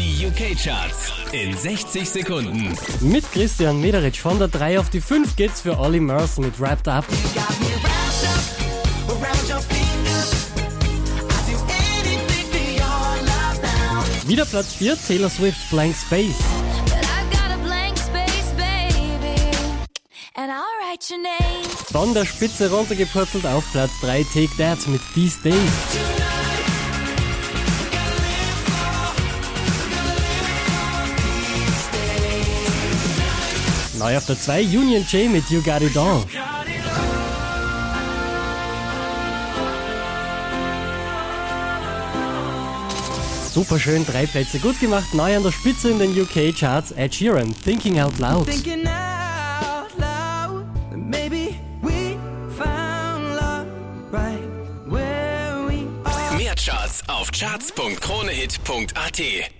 Die UK-Charts in 60 Sekunden. Mit Christian Mederich von der 3 auf die 5 geht's für Ollie Mercer mit Wrapped Up. Wieder Platz 4, Taylor Swift Blank Space. Von der Spitze runtergepurzelt auf Platz 3, Take That mit These Days. Neu auf der 2, Union J mit You Got It All. Super schön, drei Plätze gut gemacht. Neu an der Spitze in den UK Charts, Ed Sheeran, Thinking Out Loud. Thinking out loud that maybe we found love right where we are. Mehr Charts auf charts.kronehit.at.